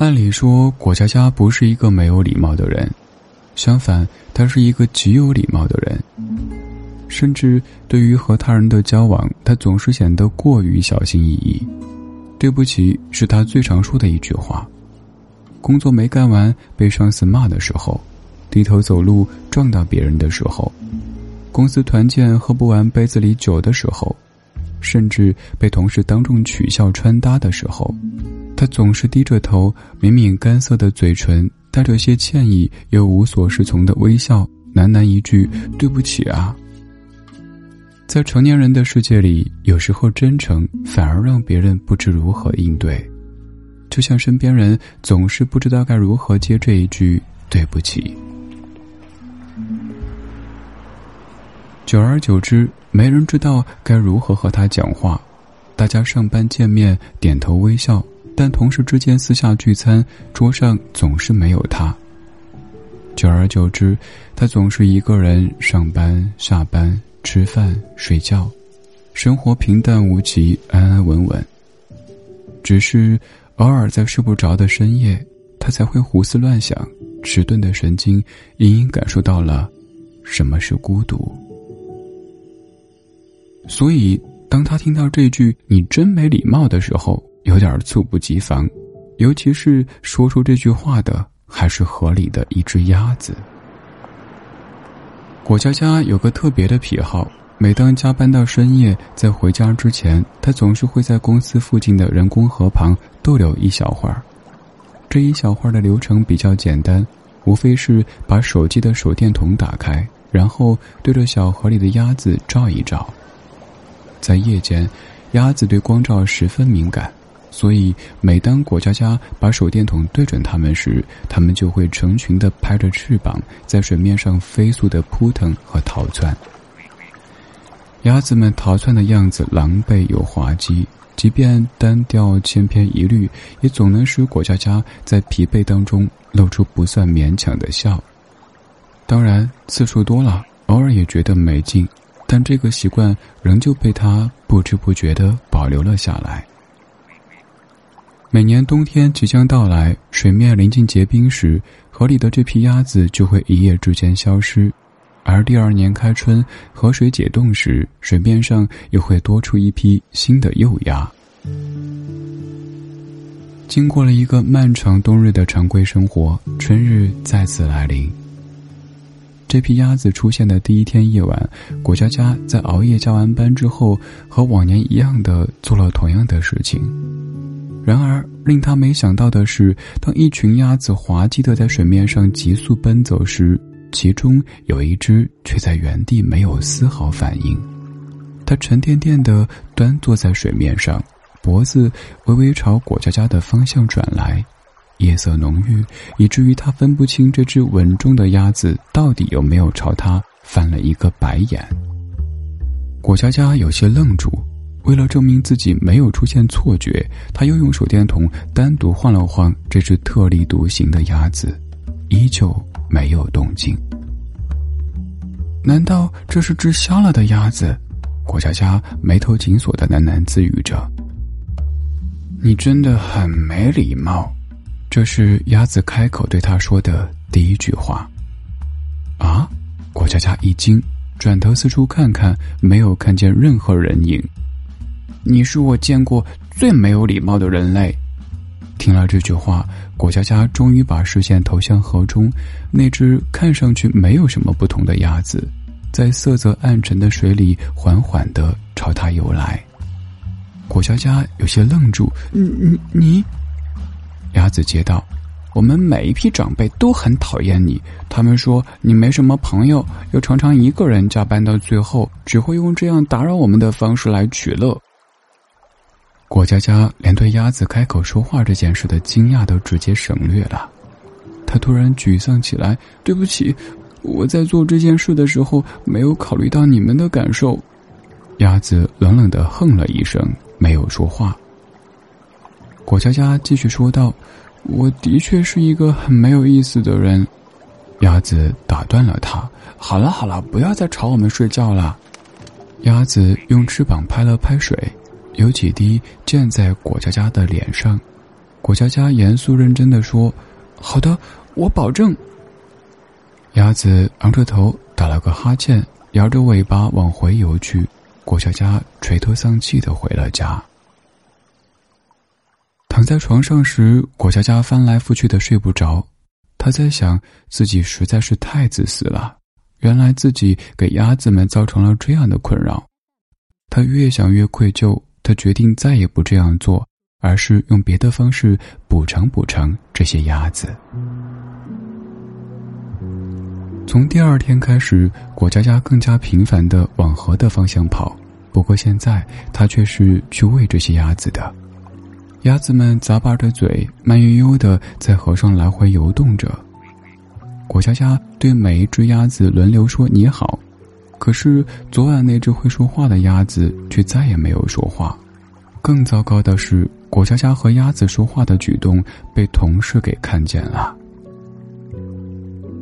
按理说，果佳佳不是一个没有礼貌的人，相反，她是一个极有礼貌的人。甚至对于和他人的交往，她总是显得过于小心翼翼。对不起，是她最常说的一句话。工作没干完被上司骂的时候，低头走路撞到别人的时候，公司团建喝不完杯子里酒的时候，甚至被同事当众取笑穿搭的时候，他总是低着头，抿抿干涩的嘴唇，带着些歉意又无所适从的微笑，喃喃一句：“对不起啊。”在成年人的世界里，有时候真诚反而让别人不知如何应对。就像身边人总是不知道该如何接这一句对不起，久而久之，没人知道该如何和他讲话。大家上班见面点头微笑，但同事之间私下聚餐，桌上总是没有他。久而久之，他总是一个人上班、下班、吃饭、睡觉，生活平淡无奇，安安稳稳。只是。偶尔在睡不着的深夜，他才会胡思乱想，迟钝的神经隐隐感受到了什么是孤独。所以，当他听到这句“你真没礼貌”的时候，有点猝不及防，尤其是说出这句话的还是河里的一只鸭子。果佳佳有个特别的癖好。每当加班到深夜，在回家之前，他总是会在公司附近的人工河旁逗留一小会儿。这一小会儿的流程比较简单，无非是把手机的手电筒打开，然后对着小河里的鸭子照一照。在夜间，鸭子对光照十分敏感。所以，每当果佳佳把手电筒对准它们时，它们就会成群的拍着翅膀，在水面上飞速的扑腾和逃窜。鸭子们逃窜的样子狼狈又滑稽，即便单调千篇一律，也总能使果佳佳在疲惫当中露出不算勉强的笑。当然，次数多了，偶尔也觉得没劲，但这个习惯仍旧被他不知不觉地保留了下来。每年冬天即将到来，水面临近结冰时，河里的这批鸭子就会一夜之间消失。而第二年开春，河水解冻时，水面上又会多出一批新的幼鸭。经过了一个漫长冬日的常规生活，春日再次来临。这批鸭子出现的第一天夜晚，果佳佳在熬夜加完班之后，和往年一样的做了同样的事情。然而，令他没想到的是，当一群鸭子滑稽的在水面上急速奔走时，其中有一只却在原地没有丝毫反应，它沉甸甸的端坐在水面上，脖子微微朝果佳佳的方向转来。夜色浓郁，以至于他分不清这只稳重的鸭子到底有没有朝他翻了一个白眼。果佳佳有些愣住，为了证明自己没有出现错觉，他又用手电筒单独晃了晃这只特立独行的鸭子，依旧。没有动静。难道这是只瞎了的鸭子？郭佳佳眉头紧锁的喃喃自语着：“你真的很没礼貌。”这是鸭子开口对他说的第一句话。啊！郭佳佳一惊，转头四处看看，没有看见任何人影。你是我见过最没有礼貌的人类。听了这句话，果佳佳终于把视线投向河中，那只看上去没有什么不同的鸭子，在色泽暗沉的水里缓缓的朝他游来。果佳佳有些愣住：“你你你！”鸭子接道：“我们每一批长辈都很讨厌你，他们说你没什么朋友，又常常一个人加班到最后，只会用这样打扰我们的方式来取乐。”果佳佳连对鸭子开口说话这件事的惊讶都直接省略了，他突然沮丧起来。对不起，我在做这件事的时候没有考虑到你们的感受。鸭子冷冷的哼了一声，没有说话。果佳佳继续说道：“我的确是一个很没有意思的人。”鸭子打断了他：“好了好了，不要再吵我们睡觉了。”鸭子用翅膀拍了拍水。有几滴溅在果佳佳的脸上，果佳佳严肃认真的说：“好的，我保证。”鸭子昂着头打了个哈欠，摇着尾巴往回游去。果佳佳垂头丧气的回了家。躺在床上时，果佳佳翻来覆去的睡不着。他在想，自己实在是太自私了。原来自己给鸭子们造成了这样的困扰。他越想越愧疚，他决定再也不这样做，而是用别的方式补偿补偿这些鸭子。从第二天开始，果佳佳更加频繁的往河的方向跑。不过现在，他却是去喂这些鸭子的。鸭子们咂巴着嘴，慢悠悠的在河上来回游动着。果佳佳对每一只鸭子轮流说“你好”，可是昨晚那只会说话的鸭子却再也没有说话。更糟糕的是，果佳佳和鸭子说话的举动被同事给看见了。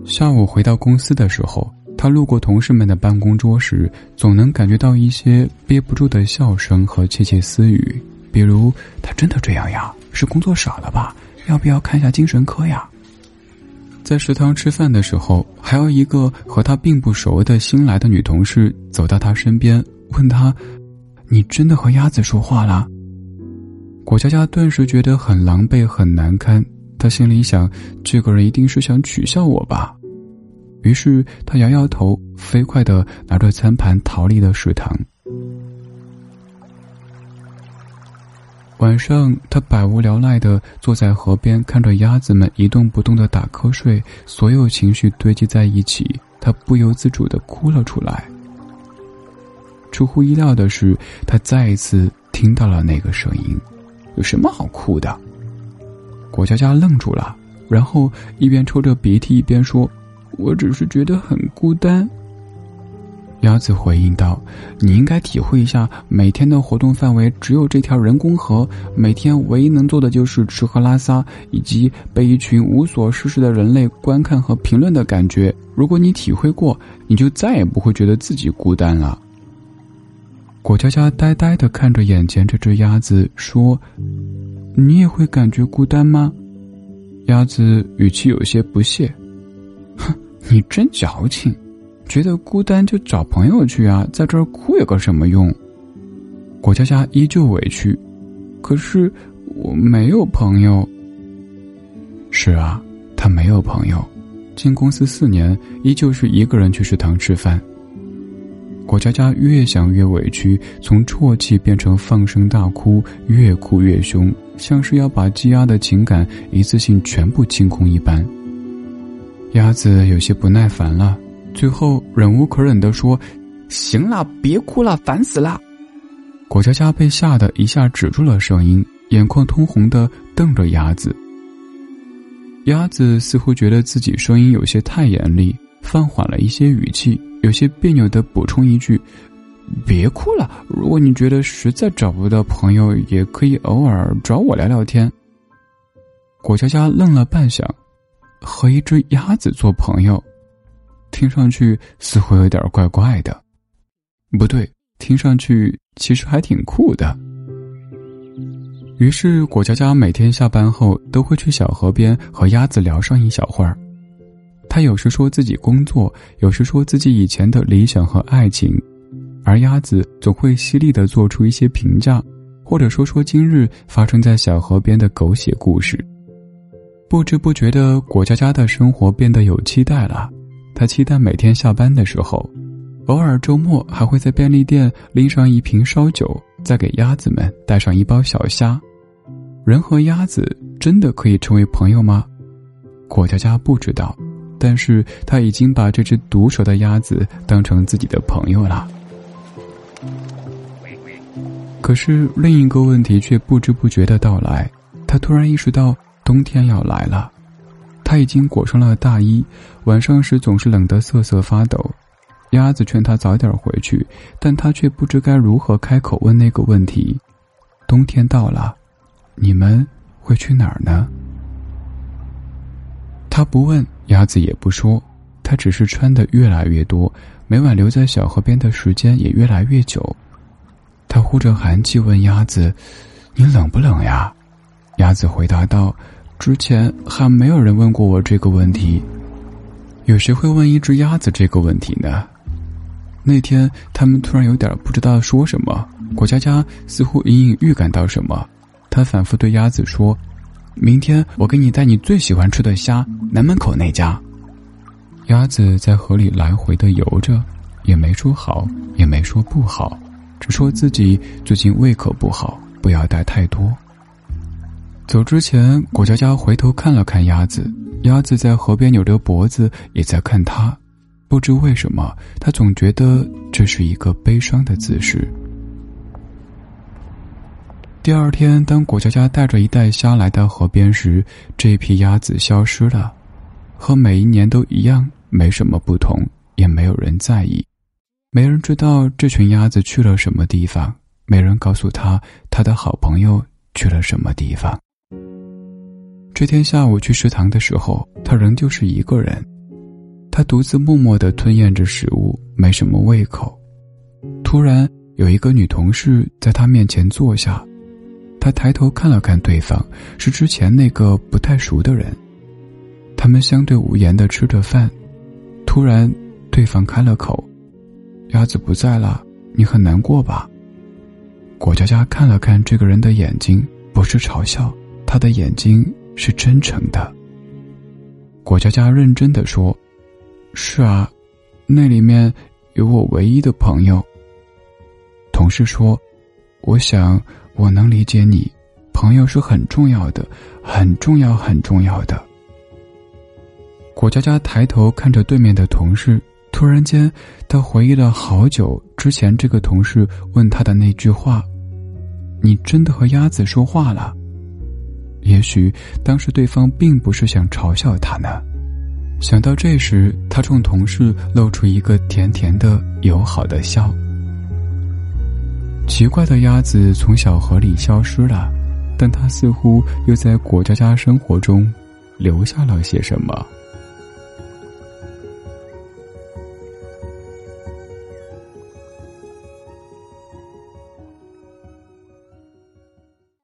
下午回到公司的时候，他路过同事们的办公桌时，总能感觉到一些憋不住的笑声和窃窃私语，比如“他真的这样呀？是工作少了吧？要不要看一下精神科呀？”在食堂吃饭的时候，还有一个和他并不熟的新来的女同事走到他身边，问他：“你真的和鸭子说话了？”果佳佳顿时觉得很狼狈、很难堪。他心里想：“这个人一定是想取笑我吧？”于是他摇摇头，飞快的拿着餐盘逃离了食堂。晚上，他百无聊赖的坐在河边，看着鸭子们一动不动的打瞌睡，所有情绪堆积在一起，他不由自主的哭了出来。出乎意料的是，他再一次听到了那个声音。有什么好哭的？果佳佳愣住了，然后一边抽着鼻涕一边说：“我只是觉得很孤单。”鸭子回应道：“你应该体会一下，每天的活动范围只有这条人工河，每天唯一能做的就是吃喝拉撒，以及被一群无所事事的人类观看和评论的感觉。如果你体会过，你就再也不会觉得自己孤单了。”果佳佳呆呆的看着眼前这只鸭子，说：“你也会感觉孤单吗？”鸭子语气有些不屑：“哼，你真矫情。”觉得孤单就找朋友去啊，在这儿哭有个什么用？果佳佳依旧委屈，可是我没有朋友。是啊，他没有朋友，进公司四年，依旧是一个人去食堂吃饭。果佳佳越想越委屈，从啜泣变成放声大哭，越哭越凶，像是要把积压的情感一次性全部清空一般。鸭子有些不耐烦了。最后忍无可忍的说：“行了，别哭了，烦死了。”果佳佳被吓得一下止住了声音，眼眶通红的瞪着鸭子。鸭子似乎觉得自己声音有些太严厉，放缓了一些语气，有些别扭的补充一句：“别哭了，如果你觉得实在找不到朋友，也可以偶尔找我聊聊天。”果佳佳愣了半晌，和一只鸭子做朋友。听上去似乎有点怪怪的，不对，听上去其实还挺酷的。于是果佳佳每天下班后都会去小河边和鸭子聊上一小会儿。他有时说自己工作，有时说自己以前的理想和爱情，而鸭子总会犀利的做出一些评价，或者说说今日发生在小河边的狗血故事。不知不觉的，果佳佳的生活变得有期待了。他期待每天下班的时候，偶尔周末还会在便利店拎上一瓶烧酒，再给鸭子们带上一包小虾。人和鸭子真的可以成为朋友吗？果佳佳不知道，但是他已经把这只毒舌的鸭子当成自己的朋友了。可是另一个问题却不知不觉的到来，他突然意识到冬天要来了。他已经裹上了大衣，晚上时总是冷得瑟瑟发抖。鸭子劝他早点回去，但他却不知该如何开口问那个问题。冬天到了，你们会去哪儿呢？他不问，鸭子也不说，他只是穿的越来越多，每晚留在小河边的时间也越来越久。他呼着寒气问鸭子：“你冷不冷呀？”鸭子回答道：“之前还没有人问过我这个问题。有谁会问一只鸭子这个问题呢？”那天，他们突然有点不知道说什么。果佳佳似乎隐隐预感到什么，他反复对鸭子说：“明天我给你带你最喜欢吃的虾，南门口那家。”鸭子在河里来回的游着，也没说好，也没说不好，只说自己最近胃口不好，不要带太多。走之前，果佳佳回头看了看鸭子，鸭子在河边扭着脖子，也在看他。不知为什么，他总觉得这是一个悲伤的姿势。第二天，当果佳佳带着一袋虾来到河边时，这批鸭子消失了，和每一年都一样，没什么不同，也没有人在意，没人知道这群鸭子去了什么地方，没人告诉他他的好朋友去了什么地方。这天下午去食堂的时候，他仍旧是一个人。他独自默默的吞咽着食物，没什么胃口。突然，有一个女同事在他面前坐下，他抬头看了看对方，是之前那个不太熟的人。他们相对无言的吃着饭，突然，对方开了口：“鸭子不在了，你很难过吧？”果佳佳看了看这个人的眼睛，不是嘲笑，他的眼睛是真诚的。果佳佳认真的说。是啊，那里面有我唯一的朋友。同事说：“我想我能理解你，朋友是很重要的，很重要，很重要的。”果佳佳抬头看着对面的同事，突然间，他回忆了好久之前这个同事问他的那句话：“你真的和鸭子说话了？”也许当时对方并不是想嘲笑他呢。想到这时，他冲同事露出一个甜甜的、友好的笑。奇怪的鸭子从小河里消失了，但它似乎又在果家家生活中留下了些什么。